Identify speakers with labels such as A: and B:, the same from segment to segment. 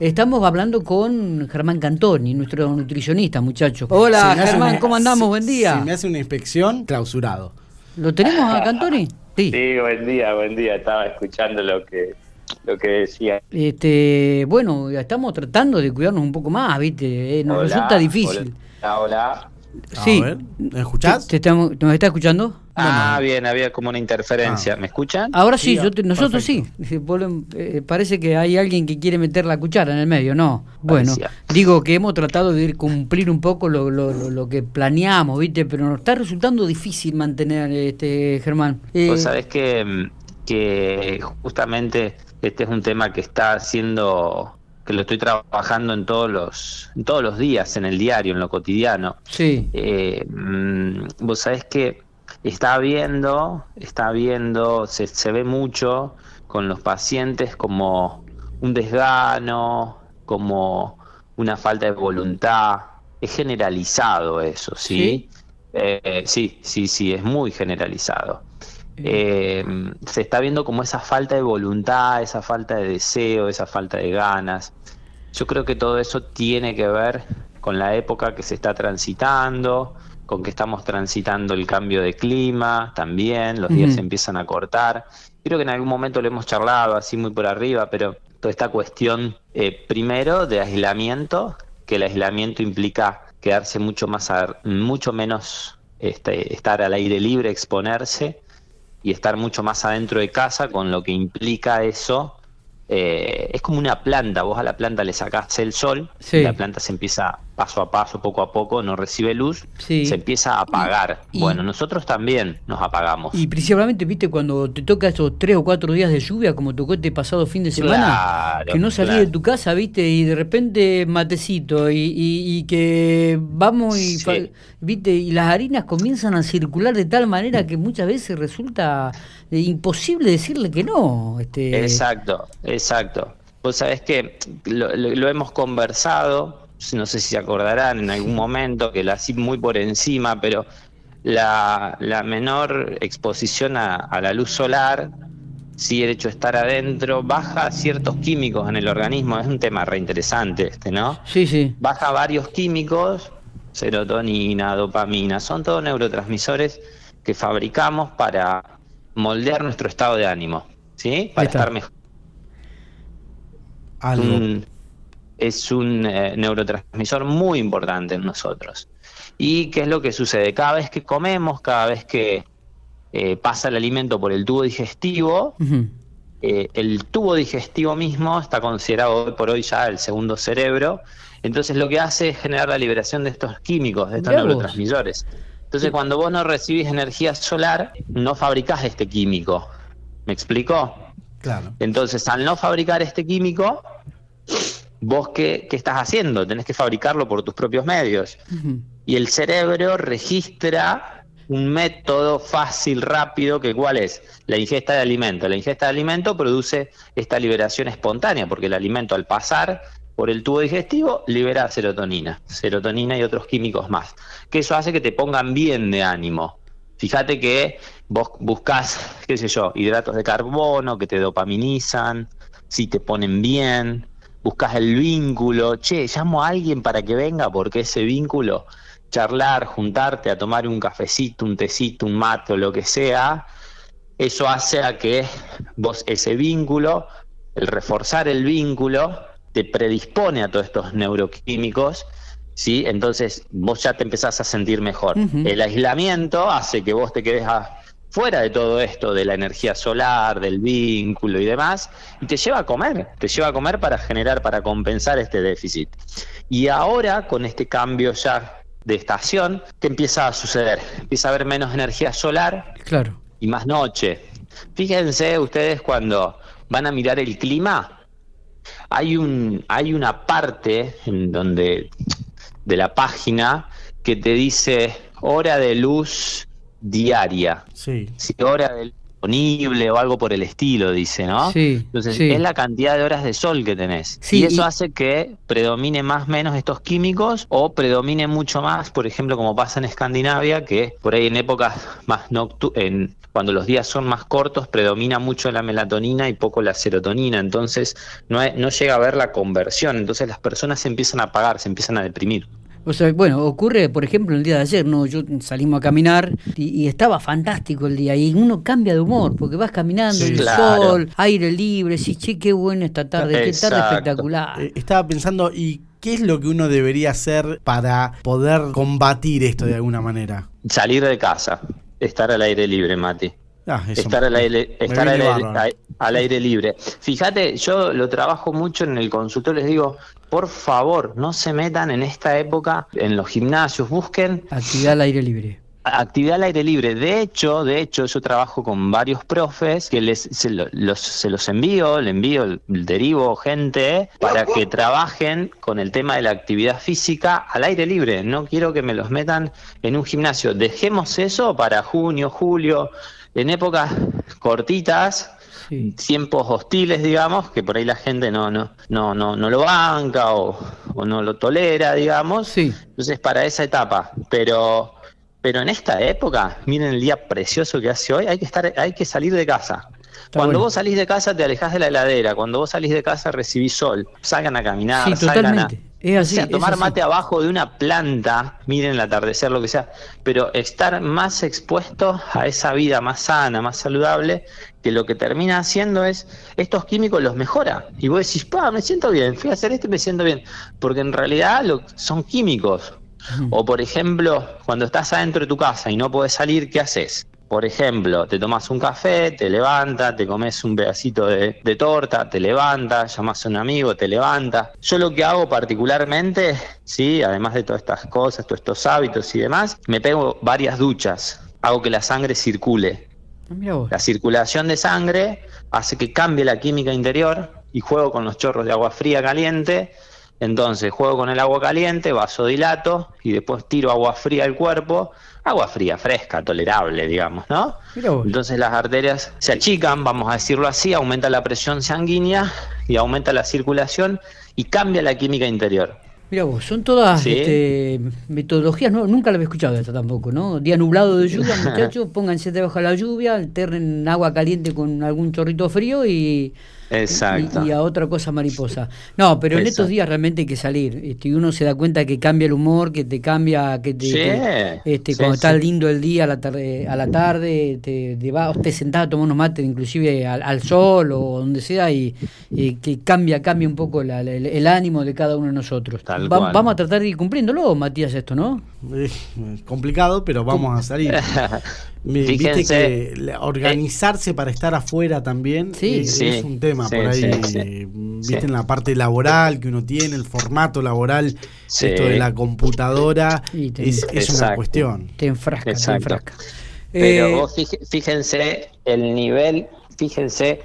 A: Estamos hablando con Germán Cantoni, nuestro nutricionista, muchachos. Hola, Germán, ¿cómo andamos? buen día.
B: Si me hace una inspección, clausurado.
A: ¿Lo tenemos a Cantoni?
C: Sí. buen día, buen día. Estaba escuchando lo que lo que decía.
A: Este, bueno, estamos tratando de cuidarnos un poco más, ¿viste? Eh, nos resulta difícil.
C: Hola, hola.
A: Sí. ¿Me escuchás? ¿Nos está escuchando?
C: Ah, bien, había como una interferencia. Ah. ¿Me escuchan?
A: Ahora sí, nosotros sí. Eh, parece que hay alguien que quiere meter la cuchara en el medio, ¿no? Bueno, digo que hemos tratado de cumplir un poco lo, lo, que planeamos, ¿viste? Pero nos está resultando difícil mantener, este Germán.
C: Eh, Vos sabés que, que justamente este es un tema que está haciendo que lo estoy trabajando en todos los en todos los días en el diario en lo cotidiano.
A: Sí.
C: Eh, mm, vos sabés que está viendo está viendo se, se ve mucho con los pacientes como un desgano como una falta de voluntad. Es generalizado eso sí sí eh, sí, sí, sí es muy generalizado eh, se está viendo como esa falta de voluntad, esa falta de deseo, esa falta de ganas. Yo creo que todo eso tiene que ver con la época que se está transitando, con que estamos transitando el cambio de clima también, los días se empiezan a cortar. Creo que en algún momento lo hemos charlado así muy por arriba, pero toda esta cuestión, eh, primero, de aislamiento, que el aislamiento implica quedarse mucho más, mucho menos, este, estar al aire libre, exponerse, y estar mucho más adentro de casa, con lo que implica eso. Eh, es como una planta, vos a la planta le sacás el sol, la planta se empieza paso a paso, poco a poco, no recibe luz, se empieza a apagar. bueno, nosotros también nos apagamos.
A: Y principalmente, viste, cuando te toca esos tres o cuatro días de lluvia, como tocó este pasado fin de semana, que no salí de tu casa, viste, y de repente matecito, y, que vamos y, viste, y las harinas comienzan a circular de tal manera que muchas veces resulta eh, imposible decirle que no. Este...
C: Exacto, exacto. Vos sabés que lo hemos conversado, no sé si se acordarán en algún momento, que la así muy por encima, pero la, menor exposición a, la luz solar, si el hecho de estar adentro, baja ciertos químicos en el organismo, es un tema reinteresante este, ¿no?
A: Sí, sí.
C: Baja varios químicos, serotonina, dopamina, son todos neurotransmisores que fabricamos para moldear nuestro estado de ánimo, ¿sí? Para estar mejor es un eh, neurotransmisor muy importante en nosotros. ¿Y qué es lo que sucede? Cada vez que comemos, cada vez que eh, pasa el alimento por el tubo digestivo, eh, el tubo digestivo mismo está considerado hoy por hoy ya el segundo cerebro, entonces lo que hace es generar la liberación de estos químicos, de estos neurotransmisores. Entonces cuando vos no recibís energía solar, no fabricás este químico. ¿Me explicó?
B: Claro.
C: Entonces al no fabricar este químico, vos qué, estás haciendo, tenés que fabricarlo por tus propios medios. Y el cerebro registra un método fácil, rápido, que cuál es la ingesta de alimento. La ingesta de alimento produce esta liberación espontánea, porque el alimento al pasar por el tubo digestivo libera serotonina, serotonina y otros químicos más, que eso hace que te pongan bien de ánimo. Fíjate que vos buscas, qué sé yo, hidratos de carbono que te dopaminizan, si te ponen bien, buscas el vínculo, che, llamo a alguien para que venga porque ese vínculo, charlar, juntarte a tomar un cafecito, un tecito, un mate o lo que sea, eso hace a que vos ese vínculo, el reforzar el vínculo, te predispone a todos estos neuroquímicos, ¿sí? Entonces vos ya te empezás a sentir mejor. El aislamiento hace que vos te quedes a, fuera de todo esto de la energía solar, del vínculo y demás, y te lleva a comer, te lleva a comer para generar, para compensar este déficit. Y ahora, con este cambio ya de estación, ¿qué empieza a suceder? Empieza a haber menos energía solar
A: claro.
C: y más noche. Fíjense ustedes cuando van a mirar el clima, hay, un, hay una parte en donde de la página que te dice hora de luz diaria.
B: Sí.
C: Si hora de disponible o algo por el estilo, dice, ¿no?
A: Sí,
C: Entonces, es la cantidad de horas de sol que tenés. y eso hace que predomine más o menos estos químicos o predomine mucho más, por ejemplo, como pasa en Escandinavia, que por ahí en épocas más nocturnas, cuando los días son más cortos, predomina mucho la melatonina y poco la serotonina. Entonces, no, no llega a haber la conversión. Entonces, las personas se empiezan a apagar, se empiezan a deprimir.
A: O sea, bueno, ocurre, por ejemplo, el día de ayer, ¿no? Yo salimos a caminar y, estaba fantástico el día. Y uno cambia de humor, porque vas caminando, el sol, aire libre, sí, che, qué buena esta tarde, qué tarde espectacular.
B: Eh, estaba pensando, ¿y qué es lo que uno debería hacer para poder combatir esto de alguna manera?
C: Salir de casa, estar al aire libre, Mati. Ah, estar al aire, estar al aire, libre. Fíjate, yo lo trabajo mucho en el consultorio, les digo, por favor, no se metan en esta época en los gimnasios, busquen
A: actividad al aire libre.
C: Actividad al aire libre. De hecho, de hecho, yo trabajo con varios profes que les se, los, se los envío, le envío, el, derivo gente para que trabajen con el tema de la actividad física al aire libre. No quiero que me los metan en un gimnasio. Dejemos eso para junio, julio, en épocas cortitas, tiempos hostiles, digamos, que por ahí la gente no, no, no, no, no lo banca o, no lo tolera, digamos.
A: Sí.
C: Entonces, para esa etapa. Pero, pero en esta época, miren el día precioso que hace hoy, hay que estar, hay que salir de casa. cuando vos salís de casa te alejás de la heladera, cuando vos salís de casa recibís sol, salgan a caminar, salgan a, es así, tomar mate abajo de una planta, miren el atardecer, lo que sea, pero estar más expuesto a esa vida más sana, más saludable, que lo que termina haciendo es, estos químicos los mejora. Y vos decís, pa, me siento bien, fui a hacer esto y me siento bien. Porque en realidad lo, son químicos. O por ejemplo, cuando estás adentro de tu casa y no puedes salir, ¿qué haces? Por ejemplo, te tomas un café, te levantas, te comes un pedacito de, torta, te levantas, llamas a un amigo, te levantas. Yo lo que hago particularmente, sí, además de todas estas cosas, todos estos hábitos y demás, me pego varias duchas. Hago que la sangre circule. Ah, la circulación de sangre hace que cambie la química interior y juego con los chorros de agua fría caliente. Entonces juego con el agua caliente, vasodilato y después tiro agua fría al cuerpo agua fría, fresca, tolerable, digamos, ¿no? Entonces las arterias se achican, vamos a decirlo así, aumenta la presión sanguínea y aumenta la circulación y cambia la química interior.
A: Mira vos, son todas este, metodologías, no, nunca la había escuchado esta tampoco, ¿no? Día nublado de lluvia, muchachos, pónganse debajo de la lluvia, alternen agua caliente con algún chorrito frío y
C: Exacto.
A: Y, a otra cosa mariposa. No, pero en estos días realmente hay que salir. Este, y uno se da cuenta que cambia el humor, que te cambia, que te, este, cuando está lindo el día a la tarde, a la tarde te, te vas, te sentás a tomar unos mates, inclusive al, sol o donde sea, y, que cambia, cambia un poco el, ánimo de cada uno de nosotros. vamos a tratar de ir cumpliéndolo, Matías, esto, ¿no?
B: Es complicado, pero vamos a salir. Viste que organizarse para estar afuera también es, un tema por ahí. Viste en la parte laboral que uno tiene, el formato laboral, esto de la computadora, es, una cuestión.
A: Te enfrasca, te enfrasca.
C: Pero eh, vos fíjense el nivel, fíjense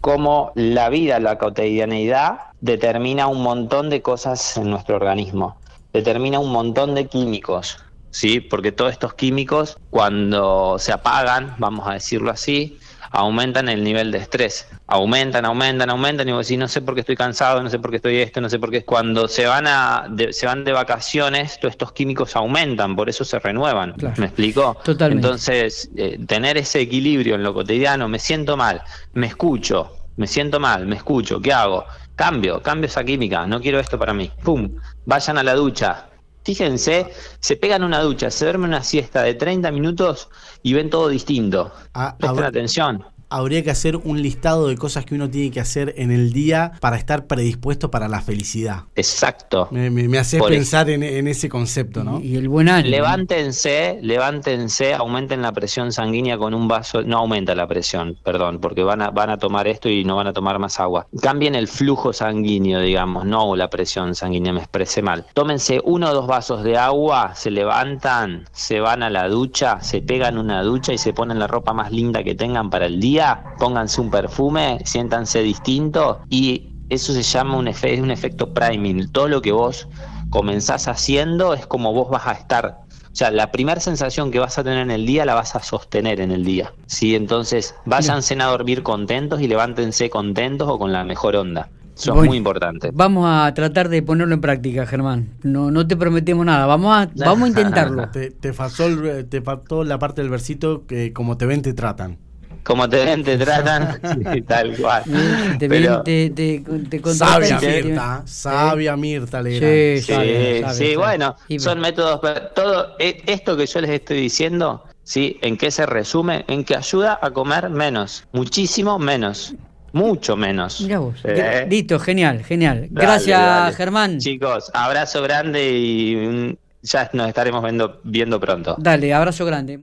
C: cómo la vida, la cotidianeidad determina un montón de cosas en nuestro organismo, determina un montón de químicos ¿sí? Porque todos estos químicos, cuando se apagan, vamos a decirlo así, aumentan el nivel de estrés. Aumentan, aumentan, aumentan, y vos decís, no sé por qué estoy cansado, no sé por qué estoy esto, no sé por qué. Cuando se van, a, de, se van de vacaciones, todos estos químicos aumentan, por eso se renuevan. ¿Me explicó?
A: Totalmente.
C: Entonces, eh, tener ese equilibrio en lo cotidiano, me siento mal, me escucho, me siento mal, me escucho, ¿qué hago? Cambio, cambio esa química, no quiero esto para mí. ¡Pum! Vayan a la ducha, Fíjense, se pegan una ducha, se duermen una siesta de 30 minutos y ven todo distinto. Ah, Presten atención
B: habría que hacer un listado de cosas que uno tiene que hacer en el día para estar predispuesto para la felicidad.
C: Exacto.
B: Me, hace pensar en, ese concepto, ¿no?
A: Y, el buen ánimo.
C: Levántense, levántense, aumenten la presión sanguínea con un vaso, no aumenta la presión, perdón, porque van a, van a tomar esto y no van a tomar más agua. Cambien el flujo sanguíneo, digamos, no la presión sanguínea, me expresé mal. Tómense uno o dos vasos de agua, se levantan, se van a la ducha, se pegan una ducha y se ponen la ropa más linda que tengan para el día pónganse un perfume, siéntanse distinto y eso se llama un, un efecto priming. Todo lo que vos comenzás haciendo es como vos vas a estar O sea, la primera sensación que vas a tener en el día la vas a sostener en el día. ¿sí? Entonces, váyanse a dormir contentos y levántense contentos o con la mejor onda. Eso es muy importante.
A: Vamos a tratar de ponerlo en práctica, Germán. No, no te prometemos nada. Vamos a, vamos a intentarlo.
B: te, te, faltó, te faltó la parte del versito que como te ven, te tratan
C: como te ven, te tratan, tal cual.
A: Te, Pero, te, te, te
B: sabia Mirta, sabia Mirta
C: Sí, sí, sí, bueno, son métodos, todo e, esto que yo les estoy diciendo, ¿sí? ¿En qué se resume? En que ayuda a comer menos, muchísimo menos. Mucho menos.
A: Eh. Listo, genial, genial. Gracias, Germán.
C: Chicos, abrazo grande y ya nos estaremos viendo, viendo pronto.
A: Dale, abrazo grande.